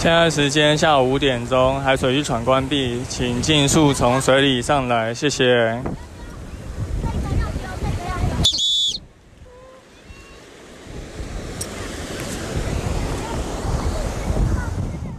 现在时间下午五点钟，海水浴场关闭，请尽速从水里上来，谢谢。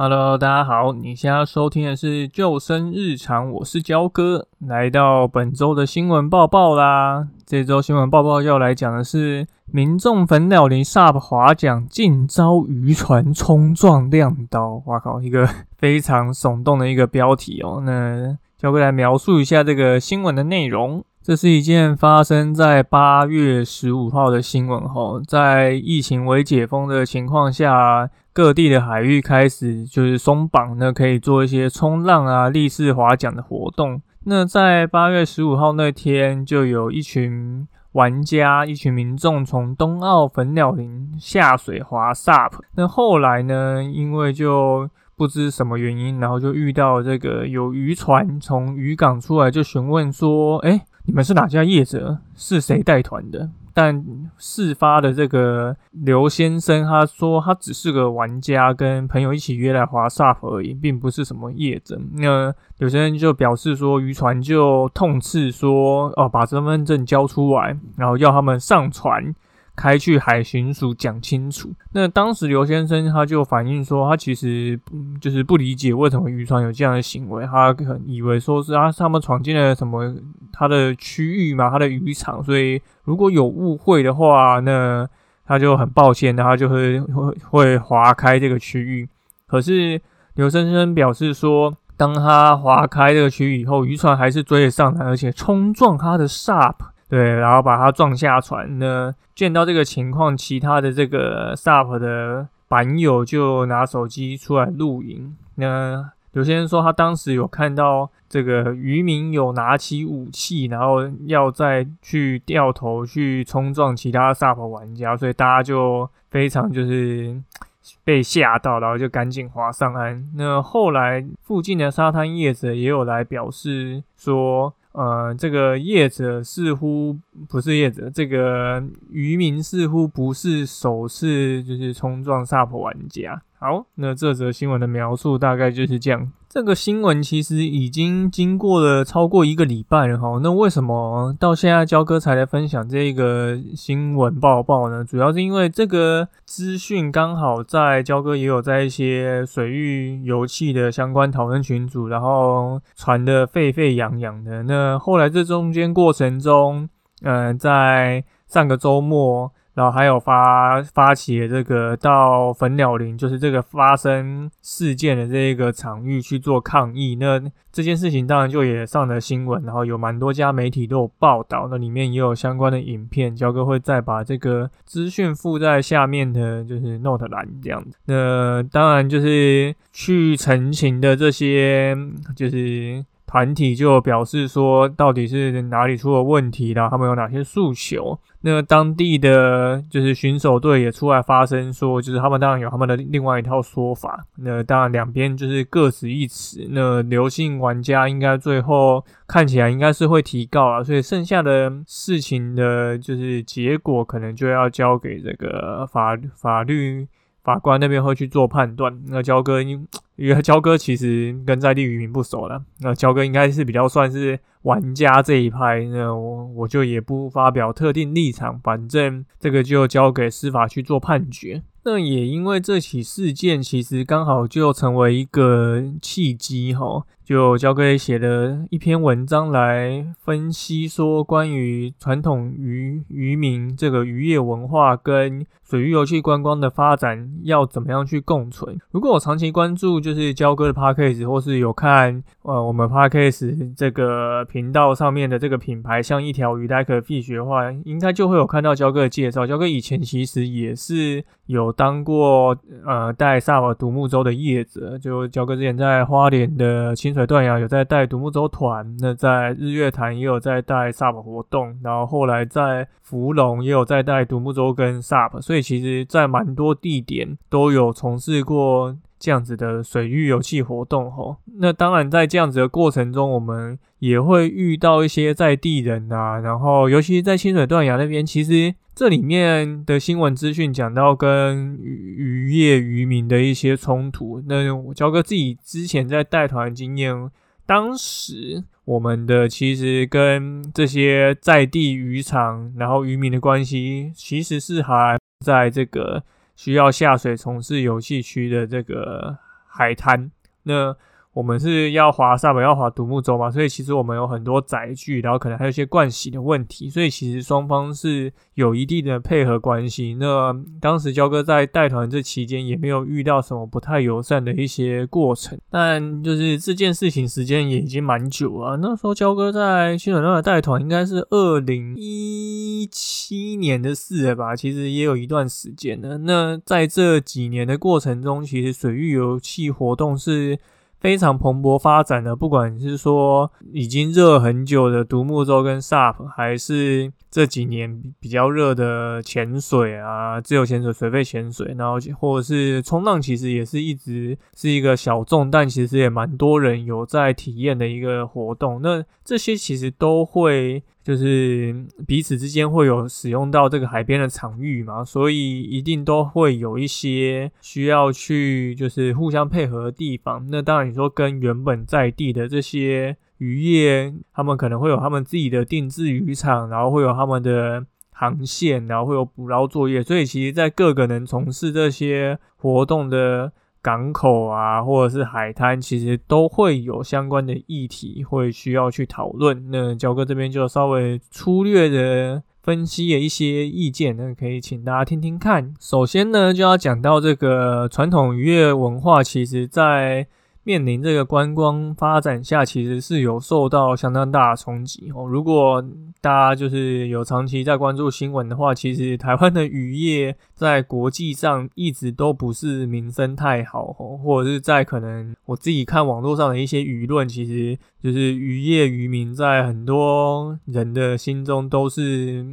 Hello，大家好，你现在收听的是救生日常，我是焦哥，来到本周的新闻报报啦。这周新闻报报要来讲的是民众粉鸟林 SUP 划桨竟遭渔船冲撞亮刀，哇靠，一个非常耸动的一个标题哦。那焦哥来描述一下这个新闻的内容。这是一件发生在八月十五号的新闻哈，在疫情未解封的情况下，各地的海域开始就是松绑，那可以做一些冲浪啊、立式划桨的活动。那在八月十五号那天，就有一群玩家、一群民众从东澳粉鸟林下水划 SUP。那后来呢，因为就不知什么原因，然后就遇到这个有渔船从渔港出来，就询问说：“哎。”你们是哪家业者？是谁带团的？但事发的这个刘先生，他说他只是个玩家，跟朋友一起约来滑 SUP 而已，并不是什么业者。那有些人就表示说，渔船就痛斥说，哦，把身份证交出来，然后要他们上船。开去海巡署讲清楚。那当时刘先生他就反映说，他其实就是不理解为什么渔船有这样的行为，他以为说是啊他们闯进了什么他的区域嘛，他的渔场，所以如果有误会的话，那他就很抱歉，他就会会会划开这个区域。可是刘先生表示说，当他划开这个区域以后，渔船还是追了上来，而且冲撞他的 SUP。对，然后把他撞下船呢。见到这个情况，其他的这个 SUP 的板友就拿手机出来录影。那有些人说，他当时有看到这个渔民有拿起武器，然后要再去掉头去冲撞其他 SUP 玩家，所以大家就非常就是被吓到，然后就赶紧划上岸。那后来附近的沙滩业者也有来表示说。呃，这个业者似乎不是业者，这个渔民似乎不是首次就是冲撞萨普玩家。好，那这则新闻的描述大概就是这样。这个新闻其实已经经过了超过一个礼拜了哈。那为什么到现在焦哥才来分享这个新闻报报呢？主要是因为这个资讯刚好在焦哥也有在一些水域油气的相关讨论群组，然后传的沸沸扬扬的。那后来这中间过程中，嗯，在上个周末。然后还有发发起这个到粉鸟林，就是这个发生事件的这个场域去做抗议。那这件事情当然就也上了新闻，然后有蛮多家媒体都有报道，那里面也有相关的影片。焦哥会再把这个资讯附在下面的，就是 note 栏这样子。那当然就是去澄清的这些，就是。团体就表示说，到底是哪里出了问题啦？他们有哪些诉求？那当地的就是巡守队也出来发声说，就是他们当然有他们的另外一套说法。那当然两边就是各执一词。那刘姓玩家应该最后看起来应该是会提告啊，所以剩下的事情的就是结果可能就要交给这个法法律。法官那边会去做判断。那焦哥，因为焦哥其实跟在地渔民不熟了，那焦哥应该是比较算是玩家这一派。那我我就也不发表特定立场，反正这个就交给司法去做判决。那也因为这起事件，其实刚好就成为一个契机哈。就交给写的一篇文章来分析，说关于传统渔渔民这个渔业文化跟水域游戏观光的发展要怎么样去共存。如果我长期关注就就是焦哥的 podcast，或是有看呃我们 podcast 这个频道上面的这个品牌，像一条鱼 like fish 的话，应该就会有看到焦哥的介绍。焦哥以前其实也是有当过呃带萨尔独木舟的业者，就焦哥之前在花莲的清水。断崖有在带独木舟团，那在日月潭也有在带 SUP 活动，然后后来在福隆也有在带独木舟跟 SUP，所以其实在蛮多地点都有从事过这样子的水域游憩活动吼。那当然，在这样子的过程中，我们也会遇到一些在地人啊，然后尤其在清水断崖那边，其实这里面的新闻资讯讲到跟渔业渔民的一些冲突。那我交哥自己之前在带团经验，当时我们的其实跟这些在地渔场，然后渔民的关系，其实是还在这个。需要下水从事游戏区的这个海滩，那。我们是要划沙本，要划独木舟嘛，所以其实我们有很多载具，然后可能还有一些惯洗的问题，所以其实双方是有一定的配合关系。那当时焦哥在带团这期间也没有遇到什么不太友善的一些过程，但就是这件事情时间也已经蛮久啊。那时候焦哥在新水那带团应该是二零一七年的事了吧，其实也有一段时间了。那在这几年的过程中，其实水域游戏活动是。非常蓬勃发展的，不管是说已经热很久的独木舟跟 SUP，还是这几年比较热的潜水啊，自由潜水、水肺潜水，然后或者是冲浪，其实也是一直是一个小众，但其实也蛮多人有在体验的一个活动。那这些其实都会。就是彼此之间会有使用到这个海边的场域嘛，所以一定都会有一些需要去就是互相配合的地方。那当然，你说跟原本在地的这些渔业，他们可能会有他们自己的定制渔场，然后会有他们的航线，然后会有捕捞作业。所以，其实，在各个能从事这些活动的。港口啊，或者是海滩，其实都会有相关的议题会需要去讨论。那焦哥这边就稍微粗略的分析了一些意见，那可以请大家听听看。首先呢，就要讲到这个传统渔业文化，其实在。面临这个观光发展下，其实是有受到相当大的冲击哦。如果大家就是有长期在关注新闻的话，其实台湾的渔业在国际上一直都不是名声太好哦，或者是在可能我自己看网络上的一些舆论，其实就是渔业渔民在很多人的心中都是。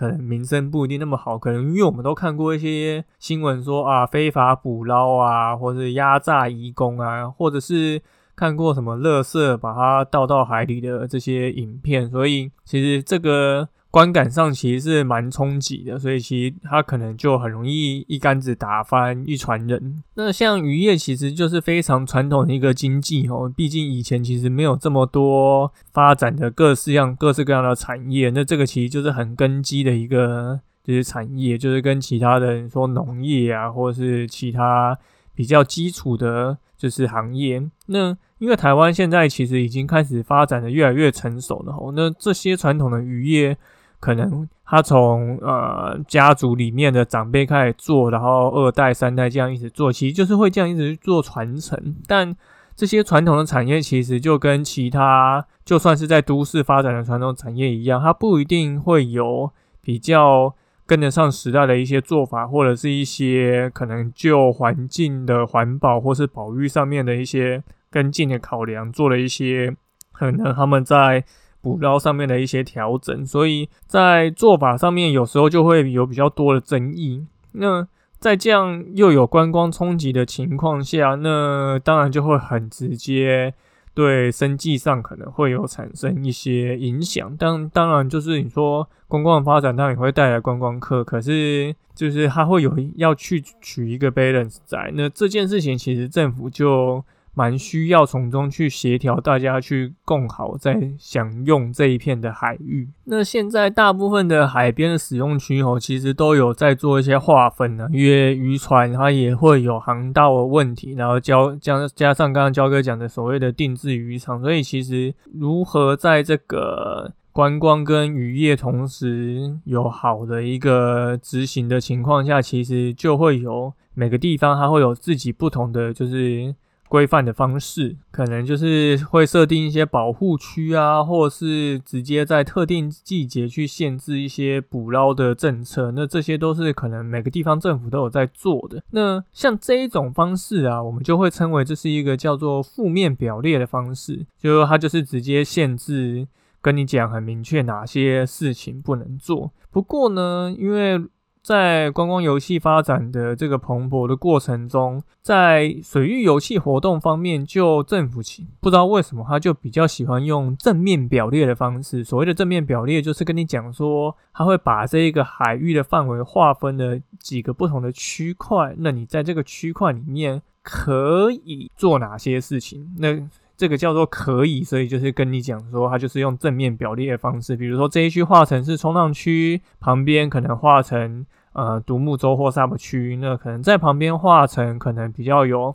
可能名声不一定那么好，可能因为我们都看过一些新闻说啊，非法捕捞啊，或者压榨移工啊，或者是看过什么垃圾把它倒到海里的这些影片，所以其实这个。观感上其实是蛮冲击的，所以其实它可能就很容易一竿子打翻一船人。那像渔业其实就是非常传统的一个经济哦，毕竟以前其实没有这么多发展的各式样、各式各样的产业。那这个其实就是很根基的一个就是产业，就是跟其他的说农业啊，或者是其他比较基础的，就是行业。那因为台湾现在其实已经开始发展的越来越成熟了吼，那这些传统的渔业。可能他从呃家族里面的长辈开始做，然后二代三代这样一直做，其实就是会这样一直做传承。但这些传统的产业其实就跟其他就算是在都市发展的传统产业一样，它不一定会有比较跟得上时代的一些做法，或者是一些可能就环境的环保或是保育上面的一些跟进的考量，做了一些可能他们在。捕捞上面的一些调整，所以在做法上面有时候就会有比较多的争议。那在这样又有观光冲击的情况下，那当然就会很直接对生计上可能会有产生一些影响。但当然就是你说观光发展当然也会带来观光客，可是就是它会有要去取一个 balance 在。那这件事情其实政府就。蛮需要从中去协调，大家去共好在享用这一片的海域。那现在大部分的海边的使用区哦，其实都有在做一些划分呢，因为渔船它也会有航道的问题，然后交加加上刚刚焦哥讲的所谓的定制渔场，所以其实如何在这个观光跟渔业同时有好的一个执行的情况下，其实就会有每个地方它会有自己不同的就是。规范的方式，可能就是会设定一些保护区啊，或是直接在特定季节去限制一些捕捞的政策。那这些都是可能每个地方政府都有在做的。那像这一种方式啊，我们就会称为这是一个叫做负面表列的方式，就它就是直接限制，跟你讲很明确哪些事情不能做。不过呢，因为在观光游戏发展的这个蓬勃的过程中，在水域游戏活动方面，就政府起不知道为什么，他就比较喜欢用正面表列的方式。所谓的正面表列，就是跟你讲说，他会把这一个海域的范围划分了几个不同的区块，那你在这个区块里面可以做哪些事情？那这个叫做可以，所以就是跟你讲说，它就是用正面表列的方式，比如说这一区画成是冲浪区，旁边可能画成呃独木舟或 SUP 区，那可能在旁边画成可能比较有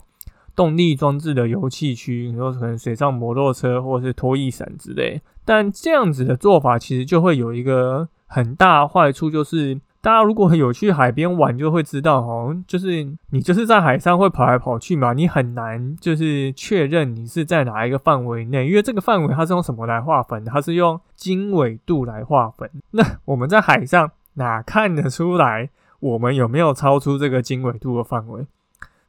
动力装置的油气区，你说可能水上摩托车或是拖曳伞之类。但这样子的做法其实就会有一个很大坏处，就是。大家如果有去海边玩，就会知道哦，就是你就是在海上会跑来跑去嘛，你很难就是确认你是在哪一个范围内，因为这个范围它是用什么来划分的？它是用经纬度来划分。那我们在海上哪看得出来我们有没有超出这个经纬度的范围？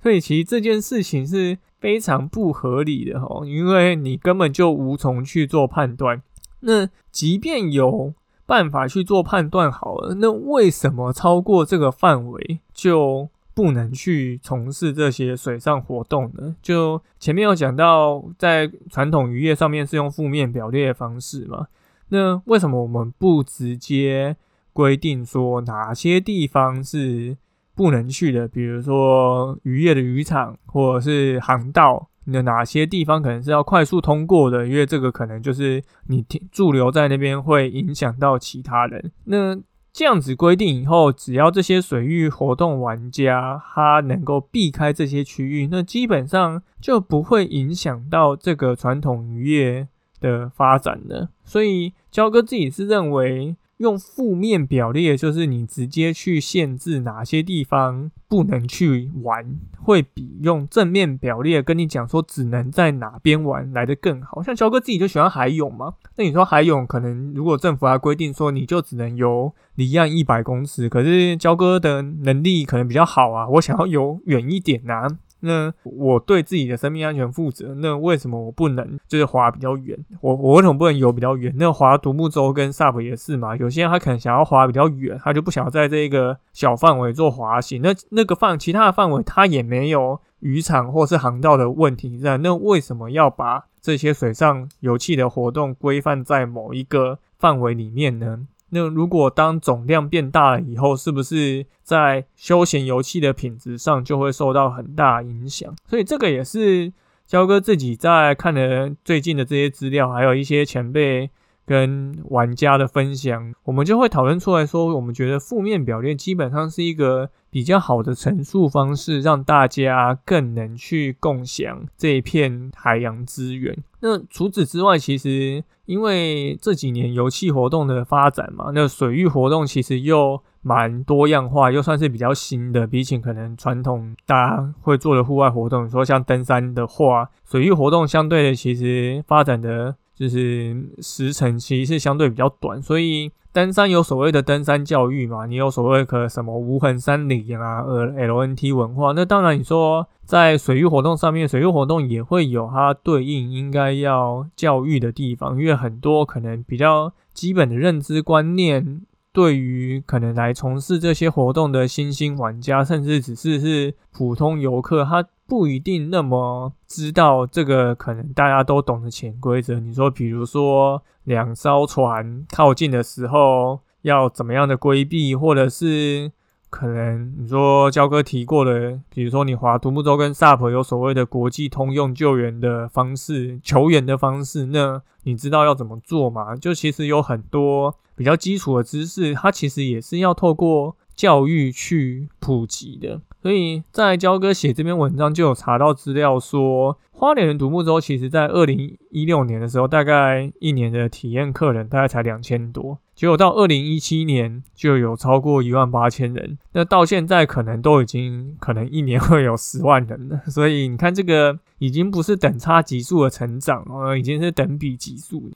所以其实这件事情是非常不合理的哦，因为你根本就无从去做判断。那即便有。办法去做判断好了，那为什么超过这个范围就不能去从事这些水上活动呢？就前面有讲到，在传统渔业上面是用负面表列方式嘛，那为什么我们不直接规定说哪些地方是不能去的？比如说渔业的渔场或者是航道。那哪些地方可能是要快速通过的？因为这个可能就是你停驻留在那边会影响到其他人。那这样子规定以后，只要这些水域活动玩家他能够避开这些区域，那基本上就不会影响到这个传统渔业的发展了。所以焦哥自己是认为。用负面表列，就是你直接去限制哪些地方不能去玩，会比用正面表列跟你讲说只能在哪边玩来的更好。像焦哥自己就喜欢海泳嘛，那你说海泳可能如果政府还规定说你就只能游离岸一百公尺，可是焦哥的能力可能比较好啊，我想要游远一点呐。那我对自己的生命安全负责，那为什么我不能就是滑比较远？我我为什么不能游比较远？那滑独木舟跟 SUP 也是嘛。有些人他可能想要滑比较远，他就不想要在这个小范围做滑行。那那个范其他的范围他也没有渔场或是航道的问题在。那为什么要把这些水上游气的活动规范在某一个范围里面呢？那如果当总量变大了以后，是不是在休闲游戏的品质上就会受到很大影响？所以这个也是肖哥自己在看了最近的这些资料，还有一些前辈跟玩家的分享，我们就会讨论出来说，我们觉得负面表列基本上是一个比较好的陈述方式，让大家更能去共享这一片海洋资源。那除此之外，其实因为这几年游戏活动的发展嘛，那水域活动其实又蛮多样化，又算是比较新的。比起可能传统大家会做的户外活动，说像登山的话，水域活动相对的其实发展的。就是时程其实是相对比较短，所以登山有所谓的登山教育嘛，你有所谓的什么无痕山林啊，呃，LNT 文化。那当然你说在水域活动上面，水域活动也会有它对应应该要教育的地方，因为很多可能比较基本的认知观念。对于可能来从事这些活动的新兴玩家，甚至只是是普通游客，他不一定那么知道这个可能大家都懂的潜规则。你说，比如说两艘船靠近的时候要怎么样的规避，或者是可能你说焦哥提过的，比如说你划独木舟跟 SUP 有所谓的国际通用救援的方式、求援的方式，那你知道要怎么做吗？就其实有很多。比较基础的知识，它其实也是要透过教育去普及的。所以在焦哥写这篇文章就有查到资料说，花莲人独木舟其实在二零一六年的时候，大概一年的体验客人大概才两千多，结果到二零一七年就有超过一万八千人，那到现在可能都已经可能一年会有十万人了。所以你看，这个已经不是等差级数的成长，呃，已经是等比级数。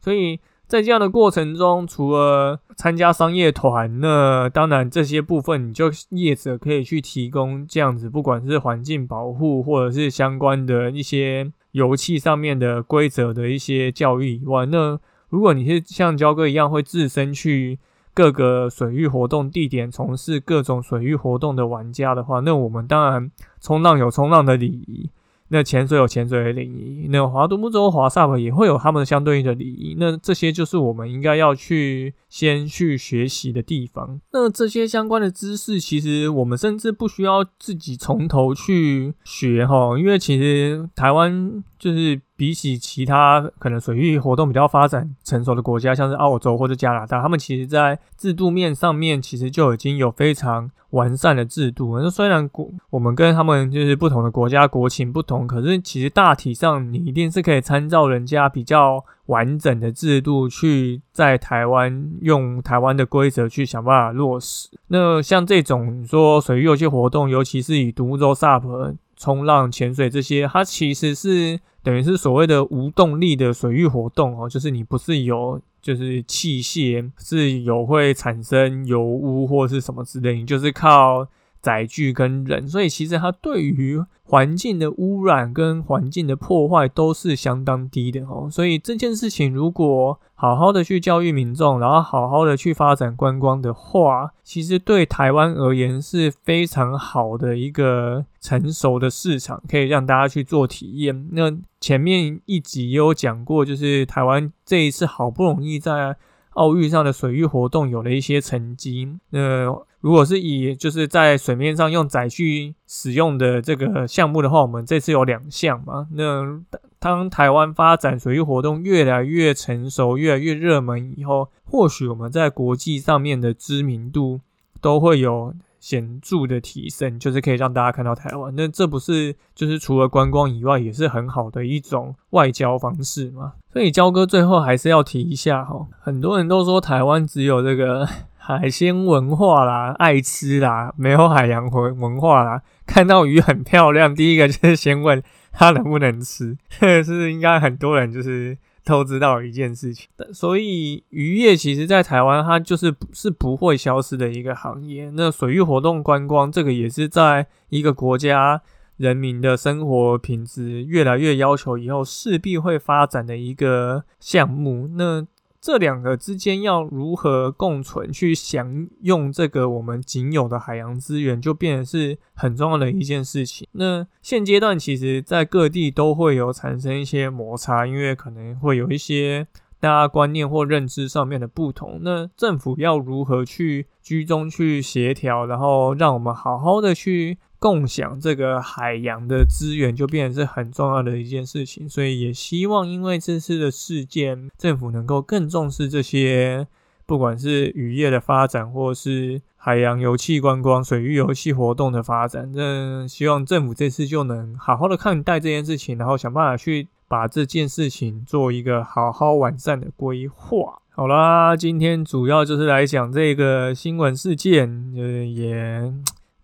所以。在这样的过程中，除了参加商业团，那当然这些部分你就业者可以去提供这样子，不管是环境保护或者是相关的一些油气上面的规则的一些教育以外，那如果你是像焦哥一样会自身去各个水域活动地点从事各种水域活动的玩家的话，那我们当然冲浪有冲浪的礼仪。那潜水有潜水的礼仪，那划独木舟、划 SUP 也会有他们相对应的礼仪。那这些就是我们应该要去先去学习的地方。那这些相关的知识，其实我们甚至不需要自己从头去学哈，因为其实台湾就是。比起其他可能水域活动比较发展成熟的国家，像是澳洲或者加拿大，他们其实在制度面上面其实就已经有非常完善的制度。那虽然国我们跟他们就是不同的国家国情不同，可是其实大体上你一定是可以参照人家比较完整的制度去在台湾用台湾的规则去想办法落实。那像这种说水域游戏活动，尤其是以独木舟、SUP、冲浪、潜水这些，它其实是。等于是所谓的无动力的水域活动哦，就是你不是有就是器械是有会产生油污或是什么之类，你就是靠。载具跟人，所以其实它对于环境的污染跟环境的破坏都是相当低的哦。所以这件事情如果好好的去教育民众，然后好好的去发展观光的话，其实对台湾而言是非常好的一个成熟的市场，可以让大家去做体验。那前面一集也有讲过，就是台湾这一次好不容易在奥运上的水域活动有了一些成绩，那。如果是以就是在水面上用载具使用的这个项目的话，我们这次有两项嘛。那当台湾发展水域活动越来越成熟、越来越热门以后，或许我们在国际上面的知名度都会有显著的提升，就是可以让大家看到台湾。那这不是就是除了观光以外，也是很好的一种外交方式嘛？所以焦哥最后还是要提一下哈，很多人都说台湾只有这个。海鲜文化啦，爱吃啦，没有海洋文文化啦。看到鱼很漂亮，第一个就是先问它能不能吃，这是应该很多人就是都知道一件事情。所以渔业其实在台湾它就是是不会消失的一个行业。那水域活动观光这个也是在一个国家人民的生活品质越来越要求以后势必会发展的一个项目。那这两个之间要如何共存，去享用这个我们仅有的海洋资源，就变得是很重要的一件事情。那现阶段其实，在各地都会有产生一些摩擦，因为可能会有一些大家观念或认知上面的不同。那政府要如何去居中去协调，然后让我们好好的去。共享这个海洋的资源就变成是很重要的一件事情，所以也希望因为这次的事件，政府能够更重视这些，不管是渔业的发展，或是海洋油气观光、水域游戏活动的发展。那希望政府这次就能好好的看待这件事情，然后想办法去把这件事情做一个好好完善的规划。好啦，今天主要就是来讲这个新闻事件，呃，也。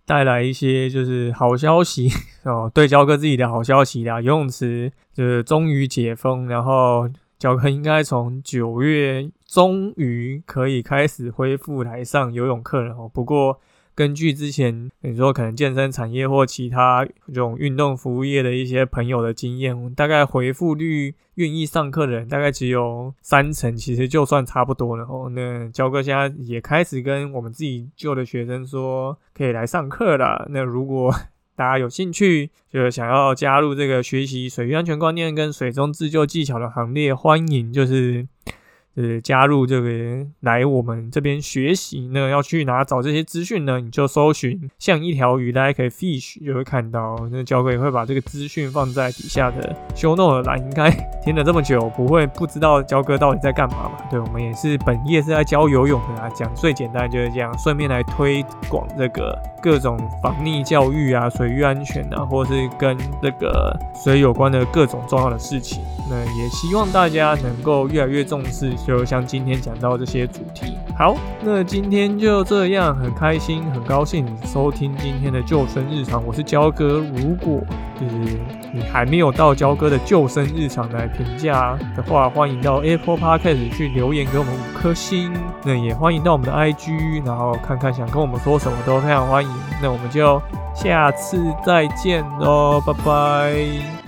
带来一些就是好消息 哦，对焦哥自己的好消息啦，游泳池就是终于解封，然后焦哥应该从九月终于可以开始恢复来上游泳课了哦，不过。根据之前你说可能健身产业或其他这种运动服务业的一些朋友的经验，大概回复率愿意上课的人大概只有三成，其实就算差不多了哦。那焦哥现在也开始跟我们自己旧的学生说可以来上课了。那如果 大家有兴趣，就是想要加入这个学习水域安全观念跟水中自救技巧的行列，欢迎就是。呃，加入这个来我们这边学习那要去哪找这些资讯呢？你就搜寻像一条鱼，大家可以 fish 就会看到。那教哥也会把这个资讯放在底下的 show note 栏。应该 听了这么久，不会不知道教哥到底在干嘛嘛？对，我们也是本业是在教游泳的啊，讲最简单就是这样，顺便来推广这个各种防溺教育啊、水域安全啊，或是跟这个水有关的各种重要的事情。那也希望大家能够越来越重视。就像今天讲到这些主题，好，那今天就这样，很开心，很高兴收听今天的救生日常，我是焦哥。如果就是你还没有到焦哥的救生日常来评价的话，欢迎到 Apple Podcast 去留言给我们五颗星。那也欢迎到我们的 IG，然后看看想跟我们说什么都非常欢迎。那我们就下次再见喽，拜拜。